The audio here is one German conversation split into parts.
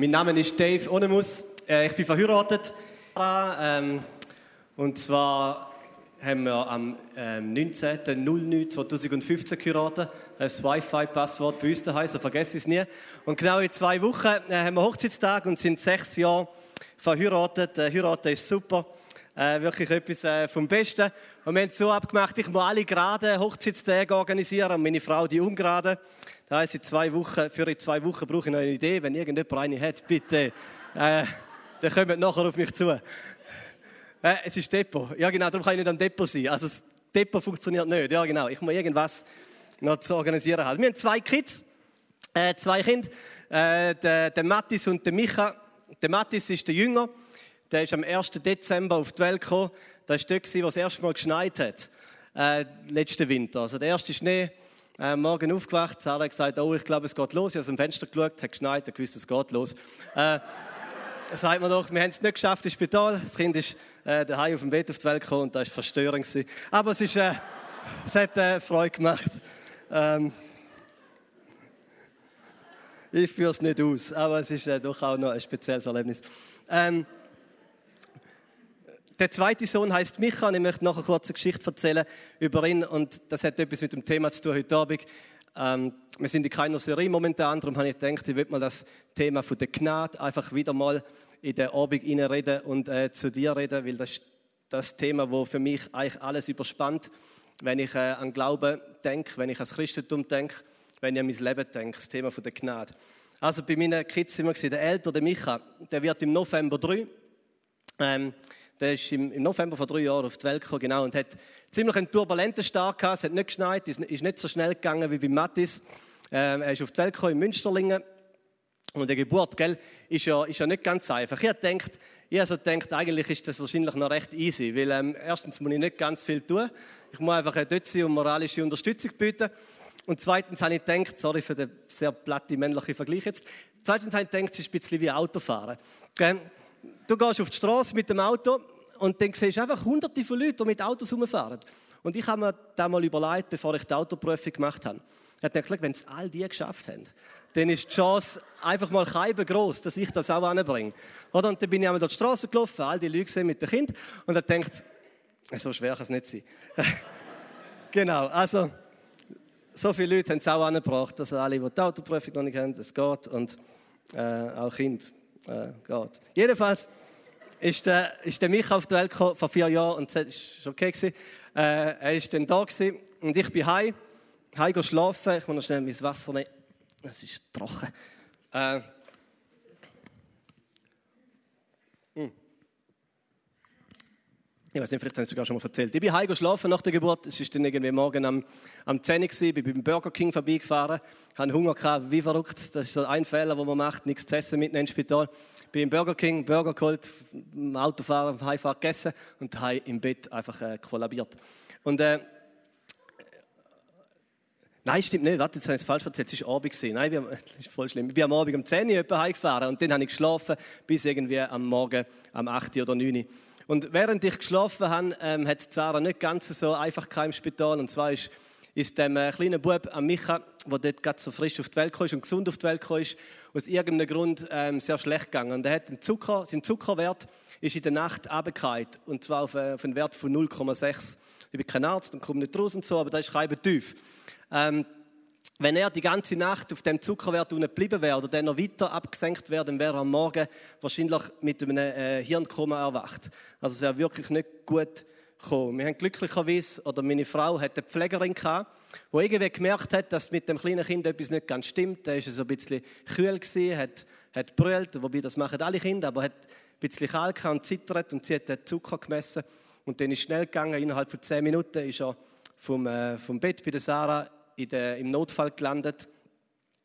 Mein Name ist Dave Onemus. Äh, ich bin verheiratet. Ähm, und zwar haben wir am ähm, 19.09.2015 geheiratet. Das Wi-Fi-Passwort bei uns daheim, so vergesse ich es nie. Und genau in zwei Wochen äh, haben wir Hochzeitstag und sind sechs Jahre verheiratet. Äh, heiraten ist super. Äh, wirklich etwas äh, vom Besten. Und wir haben es so abgemacht, ich muss alle gerade Hochzeitstage organisieren und meine Frau die ungerade. Das heisst, in zwei Wochen, für in zwei Wochen brauche ich noch eine Idee. Wenn irgendjemand eine hat, bitte, äh, dann kommt nachher auf mich zu. Äh, es ist Depot. Ja, genau, darum kann ich nicht am Depot sein. Also, das Depot funktioniert nicht. Ja, genau. Ich muss irgendwas noch zu organisieren haben. Wir haben zwei Kids, äh, zwei Kinder, äh, der, der Mattis und der Micha. Der Mattis ist der Jünger. Der ist am 1. Dezember auf die Welt gekommen. Das war dort, wo es das erste Mal geschneit hat. Äh, letzten Winter. Also der erste Schnee äh, morgen aufgewacht, Sarah hat gesagt, oh, ich glaube, es geht los. Ich habe aus dem Fenster geschaut, hat geschneit, hat gewusst, es geht los. Äh, sagt man doch, wir haben es nicht geschafft im Spital. Das Kind ist äh, daheim auf dem Bett auf die Welt gekommen und das war verstörend. Aber es, ist, äh, es hat äh, Freude gemacht. Ähm, ich führe es nicht aus, aber es ist äh, doch auch noch ein spezielles Erlebnis. Ähm, der zweite Sohn heißt Micha und ich möchte noch eine kurze Geschichte erzählen über ihn und das hat etwas mit dem Thema zu tun heute Abend. Ähm, wir sind in keiner Serie momentan, darum habe ich gedacht, ich würde mal das Thema von der Gnade einfach wieder mal in den Abend reden und äh, zu dir reden, weil das ist das Thema, wo für mich eigentlich alles überspannt, wenn ich äh, an Glauben denke, wenn ich ans Christentum denke, wenn ich an mein Leben denke, das Thema von der Gnade. Also bei meinen Kids sind gesehen, der Ältere, der Micha, der wird im November 3. Ähm, der ist im, November vor drei Jahren auf die Welt gekommen, genau, und hat ziemlich einen turbulenten Start gehabt. Es hat nicht geschneit, ist, nicht so schnell gegangen wie bei Mattis. Ähm, er ist auf die Welt gekommen in Münsterlingen. Und die Geburt, gell, ist ja, ist ja nicht ganz einfach. Ich gedacht, ich also gedacht, eigentlich ist das wahrscheinlich noch recht easy, weil ähm, erstens muss ich nicht ganz viel tun. Ich muss einfach dort sein und moralische Unterstützung bieten. Und zweitens habe ich gedacht, sorry für den sehr platten männlichen Vergleich jetzt, zweitens habe ich gedacht, es ist ein bisschen wie Autofahren. Gell? Du gehst auf die Straße mit dem Auto und dann siehst du einfach hunderte von Leuten, die mit Autos rumfahren. Und ich habe mir das mal überlegt, bevor ich die Autoprüfung gemacht habe. Ich habe gedacht, wenn es all die geschafft haben, dann ist die Chance einfach mal keiben groß, dass ich das auch anbringe. Und dann bin ich einmal durch die Straße gelaufen, all die Leute mit dem Kind und dann denkt, so schwer kann es nicht sein. genau, also so viele Leute haben es auch angebracht, also alle, die die Autoprüfung noch nicht haben, es geht und äh, auch Kinder äh, geht. Jedenfalls ist der, ist der Micha auf die Welt gekommen, vor vier Jahren und es war okay. Äh, er war dann da gewesen, und ich bin heim, heim schlafen. Ich muss noch schnell mein Wasser nehmen. Es ist trocken. Äh, Ich weiß nicht, vielleicht habe ich es sogar schon mal erzählt. Ich bin heim schlafen nach der Geburt. Es war dann irgendwie morgen am, am 10 Uhr. Ich bin beim Burger King vorbeigefahren. Hatte Hunger gehabt, wie verrückt. Das ist so ein Fehler, den man macht. Nichts zu essen mitnehmen ins Spital. Ich bin im Burger King, Burger geholt, im Autofahren, Heimfahrt gegessen und heim im Bett einfach äh, kollabiert. Und, äh, Nein, stimmt nicht. Warte, jetzt habe ich es falsch erzählt. Es war Abend. Nein, das ist voll schlimm. Ich bin am Abend um 10 Uhr heimgefahren und dann habe ich geschlafen bis irgendwie am Morgen um 8 Uhr oder 9 Uhr. Und während ich geschlafen habe, ähm, hat Sarah nicht ganz so einfach im Spital. Und zwar ist, ist dem äh, kleinen Bub am Micha, der dort gerade so frisch auf die Welt kam und gesund auf die Welt kam, aus irgendeinem Grund ähm, sehr schlecht gegangen. Und er hat Zucker, sein Zuckerwert ist in der Nacht runtergefallen. Und zwar auf, äh, auf einen Wert von 0,6. Ich bin kein Arzt und komme nicht raus und so, aber das ist kein tief. Ähm, wenn er die ganze Nacht auf dem Zuckerwert geblieben wäre oder dann noch weiter abgesenkt wäre, dann wäre er am Morgen wahrscheinlich mit einem äh, Hirnkoma erwacht. Also es wäre wirklich nicht gut gekommen. Wir haben glücklicherweise, oder meine Frau hat eine Pflegerin gehabt, die irgendwie gemerkt hat, dass mit dem kleinen Kind etwas nicht ganz stimmt. Der war so ein bisschen kühl, gewesen, hat, hat brüllt, wobei das machen alle Kinder, aber hat ein bisschen kalt und zittert und sie hat den Zucker gemessen. Und dann ist schnell gegangen, innerhalb von zehn Minuten ist er vom, äh, vom Bett bei der Sarah der, im Notfall gelandet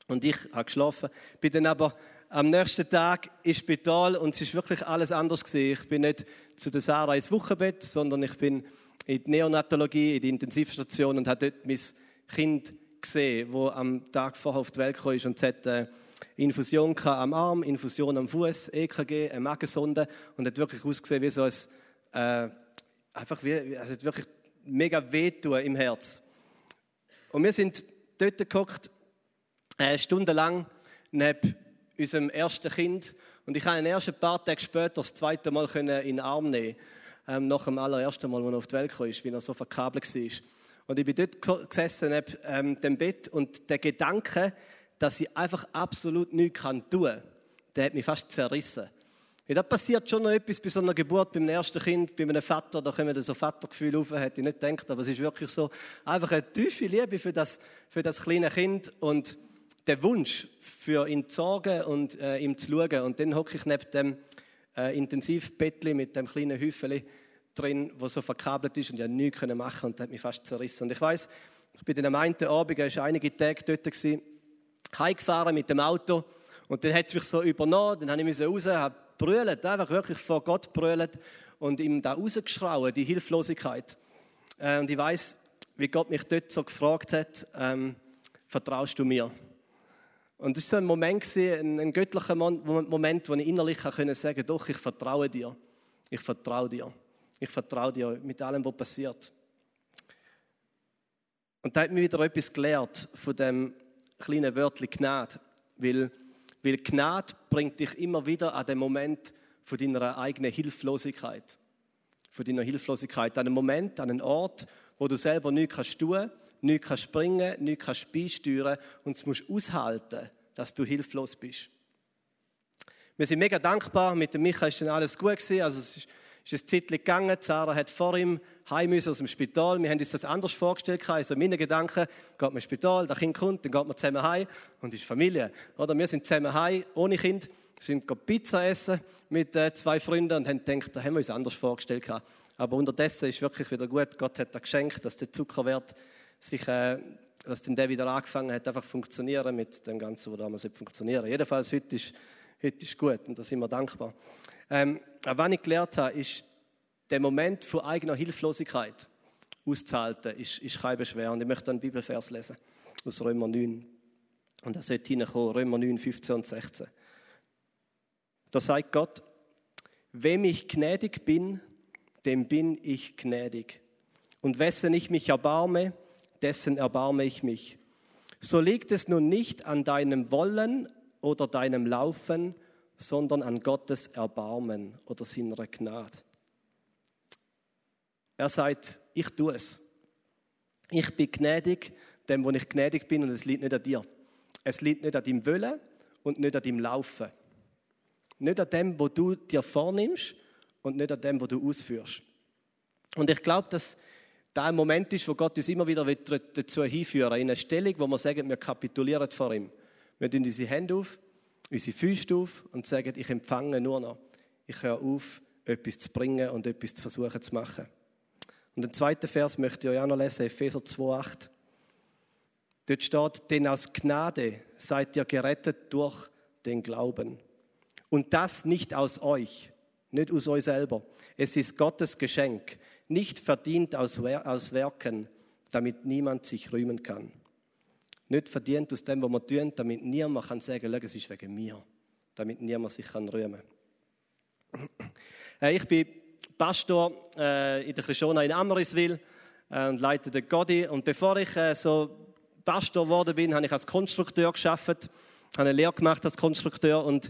und ich habe geschlafen. Bin dann aber am nächsten Tag ins Spital und es ist wirklich alles anders gewesen. Ich bin nicht zu der Sarah ins Wochenbett, sondern ich bin in die Neonatologie, in die Intensivstation und habe dort mein Kind gesehen, wo am Tag vorher auf die Welt kam und es hat äh, Infusion am Arm, Infusion am Fuß, EKG, eine Magensonde und hat wirklich ausgesehen wie so ein äh, einfach wie, also wirklich mega wehtun im Herz. Und wir sind dort geguckt, äh, stundenlang neben unserem ersten Kind. Und ich habe ihn erst ein paar Tage später das zweite Mal in den Arm nehmen ähm, nach dem allerersten Mal, als er auf die Welt kam, wie er so verkabelt war. Und ich bin dort gesessen neben ähm, dem Bett und der Gedanke, dass ich einfach absolut nichts tun kann, der hat mich fast zerrissen. Ja, da passiert schon noch etwas bei so einer Geburt, beim ersten Kind, bei einem Vater, da kommen so Vatergefühl auf, hätte ich nicht gedacht, aber es ist wirklich so, einfach eine tiefe Liebe für das, für das kleine Kind und der Wunsch, für ihn zu sorgen und äh, ihm zu schauen. Und dann hocke ich neben dem äh, Intensivbettli mit dem kleinen Häufeli drin, wo so verkabelt ist und ja nichts machen konnte und hat mich fast zerrissen. Und ich weiß, ich bin am einen Abend, er war einige Tage dort, gewesen, heimgefahren mit dem Auto und dann hat es mich so übernommen, dann habe ich raus, habe brüllt, einfach wirklich vor Gott brüllt und ihm da rausgeschrauen, die Hilflosigkeit. Äh, und ich weiß, wie Gott mich dort so gefragt hat, ähm, vertraust du mir? Und das war so ein Moment, ein, ein göttlicher Moment, wo ich innerlich sagen konnte, doch, ich vertraue dir. Ich vertraue dir. Ich vertraue dir mit allem, was passiert. Und da hat mir wieder etwas gelehrt von dem kleinen Wörtchen Gnade. Weil weil Gnade bringt dich immer wieder an den Moment von deiner eigenen Hilflosigkeit. Von deiner Hilflosigkeit. An einen Moment, an einen Ort, wo du selber nichts kannst tun, nichts kannst springen, nichts kannst beisteuern und es musst aushalten, dass du hilflos bist. Wir sind mega dankbar. Mit dem Micha ist dann alles gut gewesen. Also es ist ist ein Zeit gegangen. Sarah hat vor ihm heim müssen aus dem Spital. Wir haben uns das anders vorgestellt. Also meine Gedanken, geht man ins Spital, der Kind kommt, dann geht man zusammen heim und ist Familie. Oder wir sind zusammen heim, ohne Kind, sind Pizza essen mit äh, zwei Freunden und haben gedacht, da haben wir uns anders vorgestellt. Aber unterdessen ist wirklich wieder gut. Gott hat da geschenkt, dass der Zuckerwert sich, äh, dass dann der wieder angefangen hat, einfach funktionieren mit dem Ganzen, was damals funktionieren. Jedenfalls heute ist, heute ist gut und da sind wir dankbar. Ähm, was ich gelernt habe, ist, der Moment von eigener Hilflosigkeit auszuhalten, ist, ist kein Beschwer. Und ich möchte einen Bibelvers lesen aus Römer 9. Und er sollte hineinkommen, Römer 9, 15 und 16. Da sagt Gott, wem ich gnädig bin, dem bin ich gnädig. Und wessen ich mich erbarme, dessen erbarme ich mich. So liegt es nun nicht an deinem Wollen oder deinem Laufen, sondern an Gottes Erbarmen oder seiner Gnade. Er sagt, ich tue es. Ich bin gnädig, dem, wo ich gnädig bin, und es liegt nicht an dir. Es liegt nicht an deinem Willen und nicht an deinem Laufen. Nicht an dem, wo du dir vornimmst und nicht an dem, wo du ausführst. Und ich glaube, dass da ein Moment ist, wo Gott uns immer wieder dazu hinführen in eine Stellung, wo wir sagen, wir kapitulieren vor ihm. Wir tun unsere Hände auf unsere Füße auf und sagen, ich empfange nur noch. Ich höre auf, etwas zu bringen und etwas zu versuchen zu machen. Und den zweiten Vers möchte ich euch auch noch lesen, Epheser 2,8. Dort steht, denn aus Gnade seid ihr gerettet durch den Glauben. Und das nicht aus euch, nicht aus euch selber. Es ist Gottes Geschenk, nicht verdient aus, aus Werken, damit niemand sich rühmen kann nicht verdient aus dem, was wir tun, damit niemand kann sagen kann, es ist wegen mir. Damit niemand sich kann rühmen kann. Äh, ich bin Pastor äh, in der Christiana in Amriswil äh, und leite den Godi. Und bevor ich so Pastor geworden bin, habe ich als Konstrukteur geschafft, habe eine Lehre gemacht als Konstrukteur und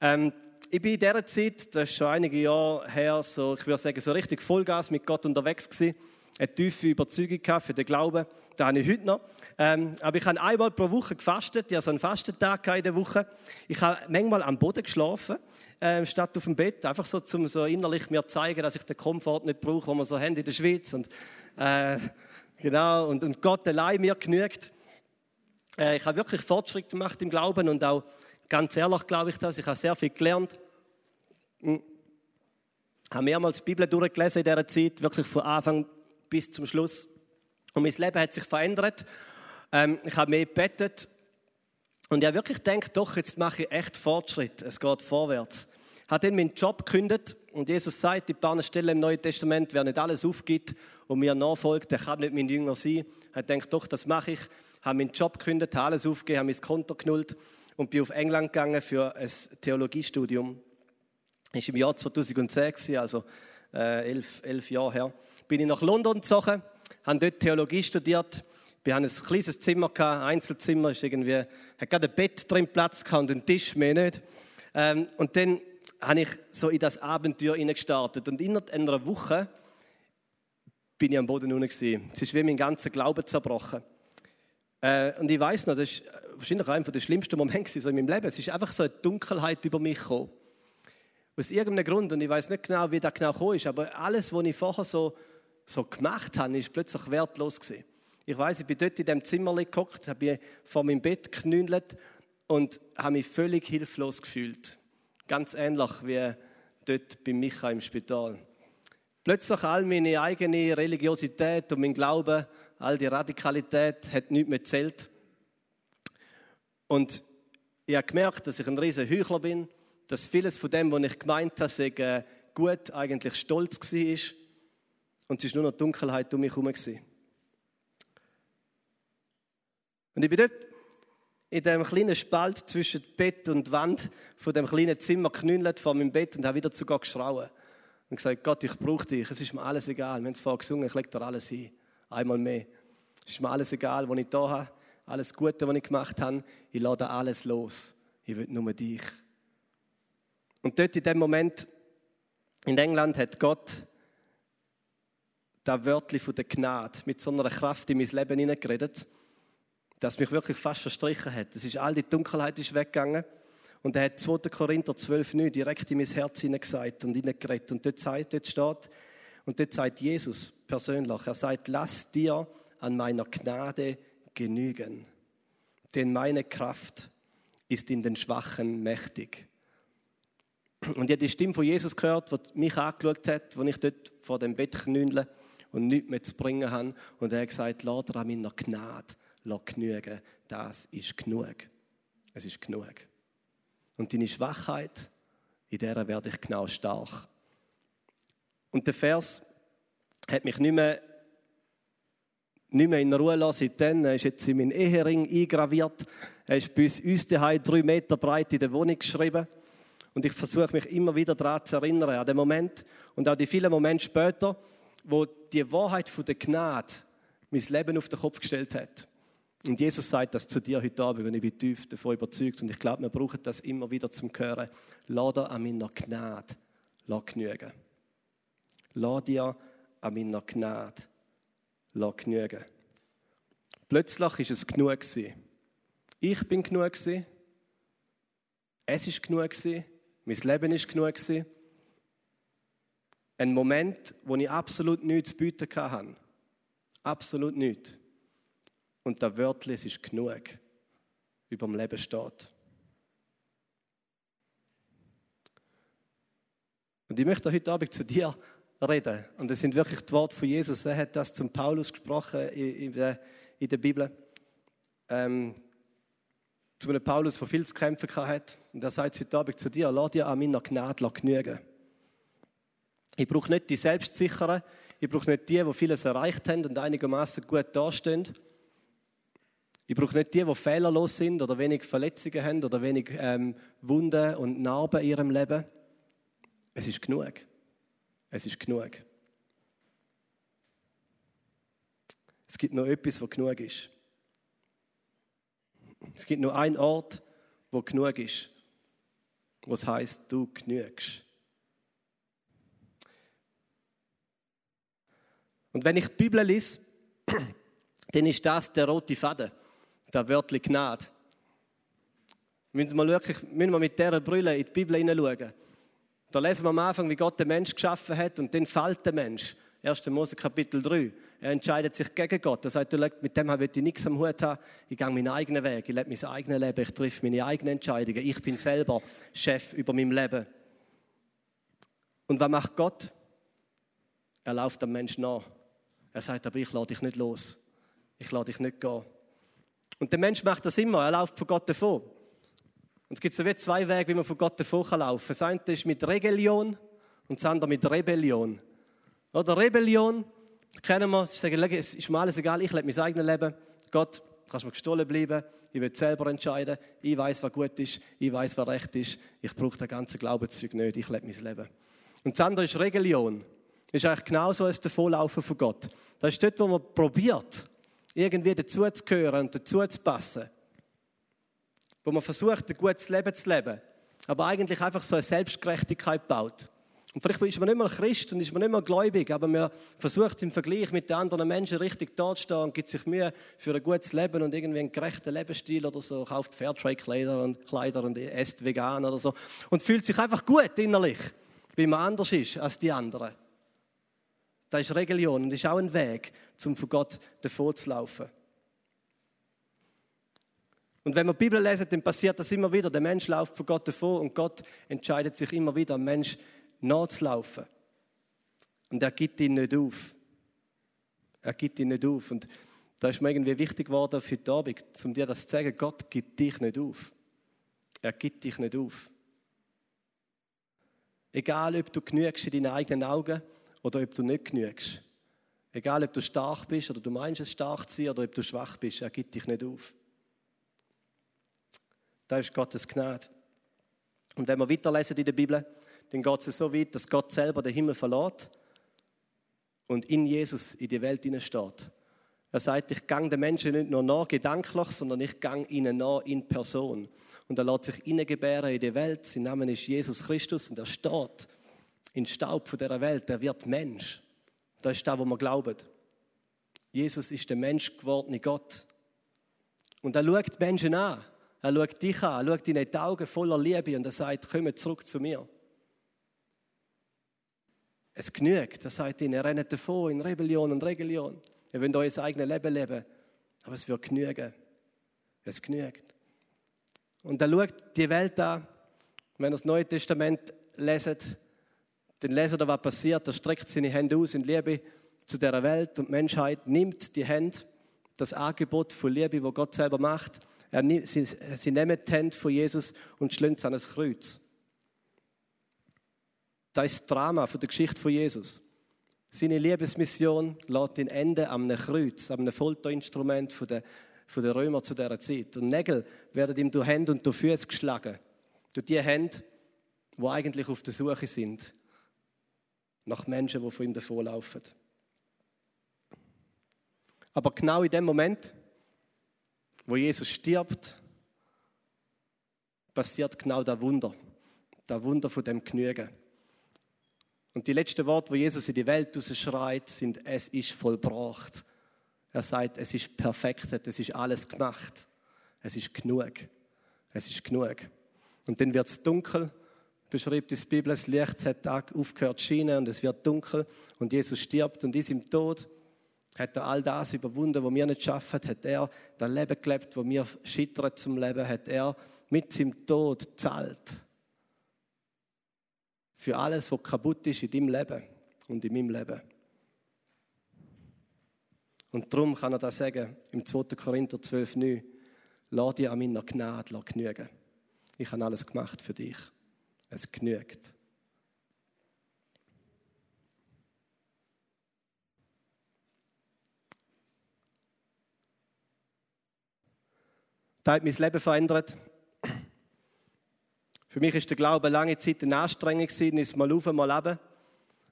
ähm, ich bin in dieser Zeit, das ist schon einige Jahre her, so, ich würde sagen, so richtig Vollgas mit Gott unterwegs gewesen eine tiefe Überzeugung für den Glauben. Das habe ich heute noch. Ähm, aber ich habe einmal pro Woche gefastet. Ich hatte so einen Fastentag in der Woche. Ich habe manchmal am Boden geschlafen, äh, statt auf dem Bett. Einfach so, um so innerlich mir zu zeigen, dass ich den Komfort nicht brauche, den wir so haben in der Schweiz. Und, äh, genau, und, und Gott allein mir genügt. Äh, ich habe wirklich Fortschritt gemacht im Glauben und auch ganz ehrlich glaube ich das. Ich habe sehr viel gelernt. Ich hm. habe mehrmals die Bibel durchgelesen in dieser Zeit, wirklich von Anfang bis zum Schluss. Und mein Leben hat sich verändert. Ähm, ich habe mehr gebetet. Und ich habe wirklich gedacht, doch, jetzt mache ich echt Fortschritt. Es geht vorwärts. Ich habe dann meinen Job gekündigt. Und Jesus sagt in paar Stellen im Neuen Testament, wer nicht alles aufgibt und mir nachfolgt, der kann nicht mein Jünger sein. Ich habe gedacht, doch, das mache ich. Ich habe meinen Job gekündigt, habe alles aufgegeben, habe mein Konto genullt und bin auf England gegangen für ein Theologiestudium. Das war im Jahr 2010, also äh, elf, elf Jahre her bin ich nach London gezogen, habe dort Theologie studiert, Wir hatten ein kleines Zimmer, ein Einzelzimmer, ist irgendwie, hat gerade ein Bett drin Platz gehabt und einen Tisch, mehr nicht. Ähm, und dann habe ich so in das Abenteuer gestartet. Und in einer Woche bin ich am Boden unten. Es ist wie mein ganzer Glaube zerbrochen. Äh, und ich weiß noch, das ist wahrscheinlich einer der schlimmsten Momente so in meinem Leben. Es ist einfach so eine Dunkelheit über mich gekommen. Aus irgendeinem Grund, und ich weiß nicht genau, wie das genau gekommen ist, aber alles, was ich vorher so, so gemacht habe, ist plötzlich wertlos gewesen. Ich weiß, ich bin dort in dem Zimmer geguckt, habe vor meinem Bett geknündelt und habe mich völlig hilflos gefühlt. Ganz ähnlich wie dort bei Micha im Spital. Plötzlich all meine eigene Religiosität und mein Glaube, all die Radikalität hat nichts mehr zählt. Und ich habe gemerkt, dass ich ein riesen Heuchler bin, dass vieles von dem, was ich gemeint habe, sei äh, gut, eigentlich stolz war. Und es war nur noch Dunkelheit um mich herum. Und ich bin dort in dem kleinen Spalt zwischen Bett und Wand von dem kleinen Zimmer geknüllt vor meinem Bett und habe wieder zu Gott geschrauen. Und gesagt, Gott, ich brauche dich, es ist mir alles egal. Wir haben es vorher gesungen, ich lege dir alles hin. Einmal mehr. Es ist mir alles egal, was ich da habe, alles Gute, was ich gemacht habe. Ich lade alles los. Ich will nur dich. Und dort in dem Moment in England hat Gott das Wörtchen von der Gnade mit so einer Kraft in mein Leben hineingeredet, dass mich wirklich fast verstrichen hat. Es ist all die Dunkelheit ist weggegangen. Und er hat 2. Korinther 12, 9 direkt in mein Herz hineingesagt und hineingeredet. Und dort, sagt, dort steht, und dort sagt Jesus persönlich, er sagt, lass dir an meiner Gnade genügen. Denn meine Kraft ist in den Schwachen mächtig. Und ich habe die Stimme von Jesus gehört, die mich angeschaut hat, als ich dort vor dem Bett knündle und nichts mehr zu bringen habe. Und er hat gesagt, lass dir an meiner Gnade genügen. Das ist genug. Es ist genug. Und deine Schwachheit, in der werde ich genau stark. Und der Vers hat mich nicht mehr, nicht mehr in Ruhe lassen. Seitdem er ist jetzt in meinen Ehering eingraviert. Er ist bis uns daheim drei Meter breit in der Wohnung geschrieben. Und ich versuche mich immer wieder daran zu erinnern, an den Moment und auch die vielen Momente später, wo die Wahrheit von der Gnade mein Leben auf den Kopf gestellt hat. Und Jesus sagt das zu dir heute Abend und ich bin tief davon überzeugt und ich glaube, wir brauchen das immer wieder zum Hören. Lass dir an meiner Gnade genügen. Lass dir an meiner Gnade genügen. Plötzlich ist es genug gewesen. Ich bin genug gewesen. Es ist genug gewesen. Mein Leben ist genug gewesen. Ein Moment, wo ich absolut nichts zu bieten hatte. Absolut nichts. Und der Wörtchen ist genug über dem Leben steht. Und ich möchte heute Abend zu dir reden. Und es sind wirklich die Worte von Jesus. Er hat das zum Paulus gesprochen in der, in der Bibel. Ähm, zu einem Paulus, der viel zu kämpfen hat. Und er sagt heute Abend zu dir, lass dir an meiner Gnade genügen. Ich brauche nicht die Selbstsicheren, ich brauche nicht die, die vieles erreicht haben und einigermaßen gut dastehen. Ich brauche nicht die, die fehlerlos sind oder wenig Verletzungen haben oder wenig ähm, Wunden und Narben in ihrem Leben. Es ist genug. Es ist genug. Es gibt noch etwas, was genug ist. Es gibt nur einen Ort, wo genug ist. Was heißt, du genügst. Und wenn ich die Bibel lese, dann ist das der rote Faden der Wörtchen Gnade. Müssen wir, wirklich, müssen wir mit dieser Brille in die Bibel hineinschauen. Da lesen wir am Anfang, wie Gott den Mensch geschaffen hat und dann fällt der Mensch. 1. Mose Kapitel 3. Er entscheidet sich gegen Gott. Er sagt, mit dem will ich nichts am Hut haben. Ich gehe meinen eigenen Weg. Ich lebe mein eigenes Leben. Ich treffe meine eigenen Entscheidungen. Ich bin selber Chef über mein Leben. Und was macht Gott? Er läuft am Menschen nach. Er sagt, aber ich lade dich nicht los. Ich lade dich nicht gehen. Und der Mensch macht das immer, er läuft von Gott davon. Und es gibt so wie zwei Wege, wie man von Gott davon laufen kann. Das eine ist mit Regelion und das andere mit Rebellion. Oder Rebellion, kennen wir, sie sagen, es ist mir alles egal, ich lebe mein eigenes Leben. Gott, kannst mir gestohlen bleiben, ich will selber entscheiden, ich weiß, was gut ist, ich weiß, was recht ist, ich brauche das ganze Glaubenszeug nicht, ich lebe mein Leben. Und das andere ist Regelion. Ist eigentlich genauso als Davonlaufen von Gott. Das ist dort, wo man probiert, irgendwie dazuzugehören und dazuzupassen. Wo man versucht, ein gutes Leben zu leben, aber eigentlich einfach so eine Selbstgerechtigkeit baut. Und vielleicht ist man nicht mehr Christ und ist man nicht mehr gläubig, aber man versucht im Vergleich mit den anderen Menschen richtig dazustehen und gibt sich Mühe für ein gutes Leben und irgendwie einen gerechten Lebensstil oder so, kauft Fairtrade-Kleider und, Kleider und esst vegan oder so und fühlt sich einfach gut innerlich, wie man anders ist als die anderen. Das ist Religion und ist auch ein Weg, um von Gott davor zu laufen. Und wenn wir die Bibel lesen, dann passiert das immer wieder. Der Mensch läuft von Gott davor und Gott entscheidet sich immer wieder, dem Mensch nachzulaufen. Und er gibt ihn nicht auf. Er gibt ihn nicht auf. Und da ist mir irgendwie wichtig geworden für heute Abend, um dir das zu sagen, Gott gibt dich nicht auf. Er gibt dich nicht auf. Egal, ob du genügst in deinen eigenen Augen oder ob du nicht genügst. Egal, ob du stark bist oder du meinst es stark zu sein oder ob du schwach bist, er gibt dich nicht auf. Das ist Gottes Gnade. Und wenn wir weiterlesen in der Bibel, dann geht es so weit, dass Gott selber den Himmel verlässt und in Jesus in die Welt steht. Er sagt, ich gang den Menschen nicht nur nach gedanklich, sondern ich gang ihnen nach in Person. Und er lässt sich hineingebären in die Welt. Sein Name ist Jesus Christus und er steht in Staub von dieser Welt. Er wird Mensch. Das ist das, wo wir glauben. Jesus ist der Mensch gewordene Gott. Und er schaut Menschen an. Er schaut dich an. Er schaut in die Augen voller Liebe und er sagt, komm zurück zu mir. Es genügt. Er sagt ihnen, ihr rennt davon in Rebellion und Religion. Ihr wollt euer eigenes Leben leben. Aber es wird genügen. Es genügt. Und er schaut die Welt an. Wenn ihr das Neue Testament leset, dann lest ihr, was passiert. Er streckt seine Hände aus in Liebe zu der Welt und Menschheit nimmt die Hände, das Angebot von Liebe, wo Gott selber macht. Er, sie, sie nehmen die Hände von Jesus und schlönt es an das Kreuz. Das ist das Drama von der Geschichte von Jesus. Seine Liebesmission lässt ihn enden am Kreuz, am Folterinstrument der, von der Römer zu dieser Zeit. Und Nägel werden ihm durch Hände und durch Füße geschlagen. Durch die Hände, die eigentlich auf der Suche sind nach Menschen, die von ihm davonlaufen. Aber genau in dem Moment, wo Jesus stirbt, passiert genau das Wunder. Das Wunder von dem Genügen. Und die letzten Worte, wo Jesus in die Welt schreit, sind: Es ist vollbracht. Er sagt: Es ist perfekt, es ist alles gemacht. Es ist genug. Es ist genug. Und dann wird es dunkel, beschreibt die Bibel, das Licht hat aufgehört zu scheinen und es wird dunkel und Jesus stirbt und ist im Tod. Hat er all das überwunden, was wir nicht schaffen, hat er das Leben gelebt, wo wir scheitern zum Leben, hat er mit seinem Tod zahlt für alles, was kaputt ist in deinem Leben und in meinem Leben. Und darum kann er das sagen im 2. Korinther 12,9. Lass dir an meiner Gnade genügen. Ich habe alles gemacht für dich. Es genügt. Das hat mein Leben verändert. Für mich ist der Glaube lange Zeit eine Anstrengung gewesen, ist mal auf, mal leben.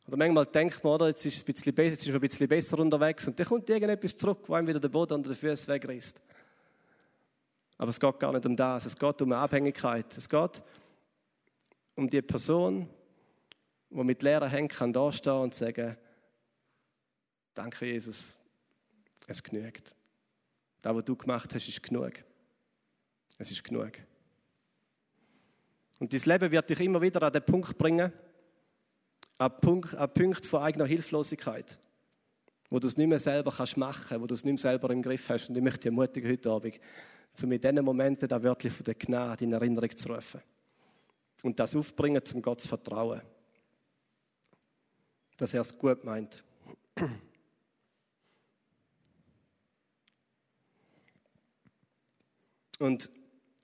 Oder manchmal denkt man, oder, jetzt ist es ein bisschen besser, jetzt ist man ein bisschen besser unterwegs und dann kommt irgendetwas zurück, wo einem wieder der Boden unter den Füßen wegreißt. Aber es geht gar nicht um das, es geht um eine Abhängigkeit. Es geht um die Person, die mit leeren Händen kann dastehen und sagen, danke Jesus, es genügt. Das, was du gemacht hast, ist genug. Es ist genug. Und dein Leben wird dich immer wieder an den Punkt bringen, an den Punkt, an den Punkt von eigener Hilflosigkeit, wo du es nicht mehr selber kannst machen, wo du es nicht mehr selber im Griff hast. Und ich möchte dich ermutigen heute Abend, um in diesen Momenten da wörtlich von der Gnade in Erinnerung zu rufen. Und das aufbringen, zum Gott zu vertrauen. Dass er es gut meint. Und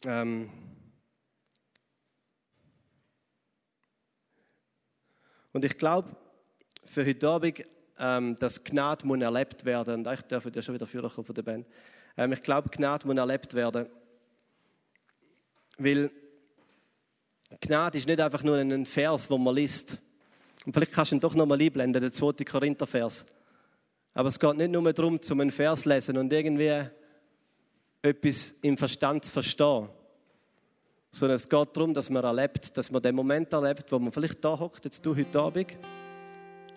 ähm, Und ich glaube, für heute Abend, ähm, dass Gnade muss erlebt werden. Und ich darf ja schon wieder führen von der Band. Ähm, ich glaube, Gnade muss erlebt werden. Weil Gnade ist nicht einfach nur ein Vers, wo man liest. Und vielleicht kannst du ihn doch nochmal einblenden, den 2. Korinther-Vers. Aber es geht nicht nur darum, zum einen Vers zu lesen und irgendwie etwas im Verstand zu verstehen, sondern es geht darum, dass man erlebt, dass man den Moment erlebt, wo man vielleicht da hockt, jetzt du heute Abend,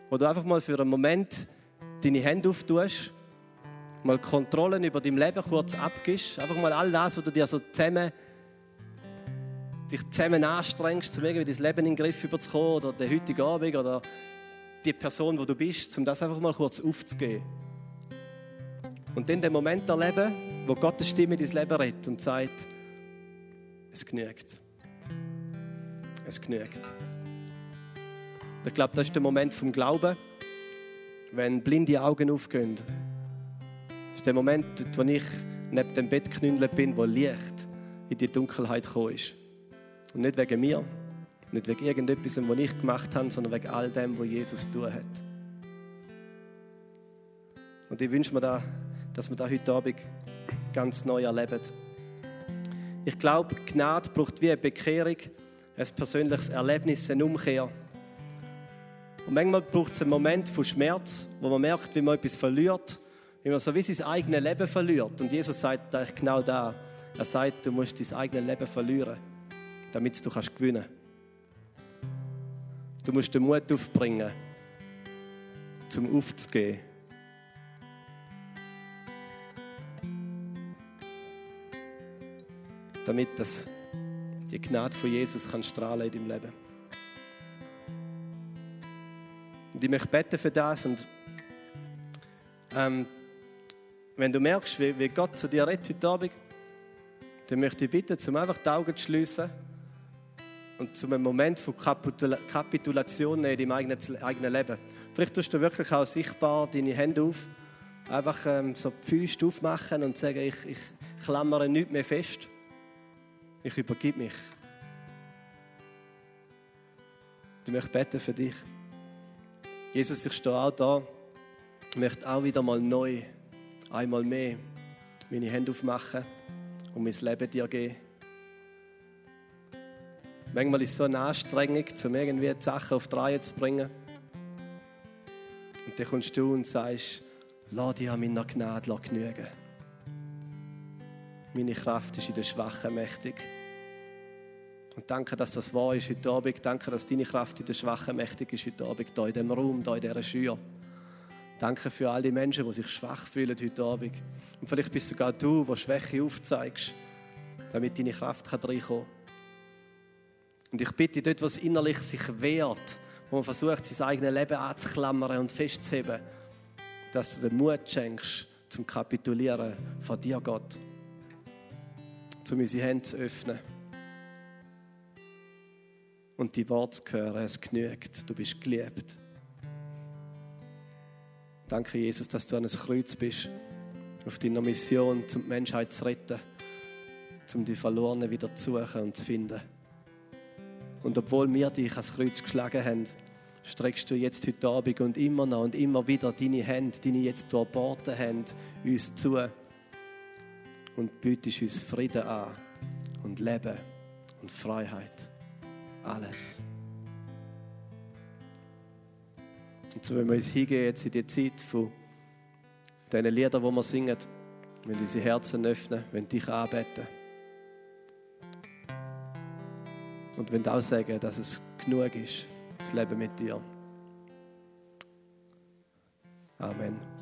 wo du einfach mal für einen Moment deine Hände auftust, mal Kontrollen über dein Leben kurz abgibst, einfach mal all das, was du dir so zusammen dich zusammen anstrengst, um irgendwie dein Leben in den Griff überzukommen oder den heutigen Abend oder die Person, wo du bist, um das einfach mal kurz aufzugeben. Und dann den Moment erleben, wo Gottes Stimme in dein Leben redet und sagt, es genügt. Es genügt. Ich glaube, das ist der Moment vom Glauben, wenn blinde Augen aufgehen. Das ist der Moment, wo ich neben dem Bett geknündelt bin, wo Licht in die Dunkelheit gekommen ist. Und nicht wegen mir, nicht wegen irgendetwas, was ich gemacht habe, sondern wegen all dem, was Jesus tun hat. Und ich wünsche mir, da, dass wir das heute Abend ganz neu erleben. Ich glaube, Gnade braucht wie eine Bekehrung, ein persönliches Erlebnis, eine Umkehr. Und manchmal braucht es einen Moment von Schmerz, wo man merkt, wie man etwas verliert, wie man so wie sein eigenes Leben verliert. Und Jesus sagt eigentlich genau da. Er sagt, du musst dein eigenes Leben verlieren, damit du kannst gewinnen kannst. Du musst den Mut aufbringen, zum aufzugehen. Damit das, die Gnade von Jesus kann strahlen in deinem Leben. Und ich möchte beten für das. Und ähm, wenn du merkst, wie, wie Gott zu dir redet heute Abend, dann möchte ich bitten, zum einfach die Augen zu schließen und zu einem Moment von Kapitulation in deinem eigenen, eigenen Leben. Vielleicht tust du wirklich auch sichtbar deine Hände auf, einfach ähm, so die Füße aufmachen und sagen, ich, ich klammere nichts mehr fest. Ich übergebe mich. Ich möchte beten für dich. Jesus, ich stehe auch da. Ich möchte auch wieder mal neu, einmal mehr, meine Hände aufmachen und mein Leben dir geben. Manchmal ist es so eine Anstrengung, um irgendwie die Sachen auf die zu bringen. Und dann kommst du und sagst, lass dich an meiner Gnade genügen. Meine Kraft ist in der Schwachen mächtig. Und danke, dass das wahr ist heute Abend. Danke, dass deine Kraft in der Schwachen mächtig ist heute Abend, hier in diesem Raum, hier in dieser Schür. Danke für all die Menschen, die sich schwach fühlen heute Abend. Und vielleicht bist sogar du, der Schwäche aufzeigst, damit deine Kraft reinkommen kann. Und ich bitte dort, was innerlich sich wehrt, wo man versucht, sein eigenes Leben anzuklammern und festzuheben, dass du den Mut schenkst, zum Kapitulieren von dir, Gott. Um unsere Hände zu öffnen. Und die Worte zu hören, es genügt, du bist geliebt. Danke, Jesus, dass du an einem Kreuz bist, auf deiner Mission, um die Menschheit zu retten, um die Verlorenen wieder zu suchen und zu finden. Und obwohl wir dich ans Kreuz geschlagen haben, streckst du jetzt heute Abend und immer noch und immer wieder deine Hände, deine jetzt durchbohrten Hände, uns zu und bietest uns Frieden an und Leben und Freiheit. Alles. Und so wenn wir uns hingehen jetzt in die Zeit von diesen Liedern, die wir singen, wenn unsere Herzen öffnen, wenn dich anbeten. Und wenn auch sagen, dass es genug ist, das Leben mit dir. Amen.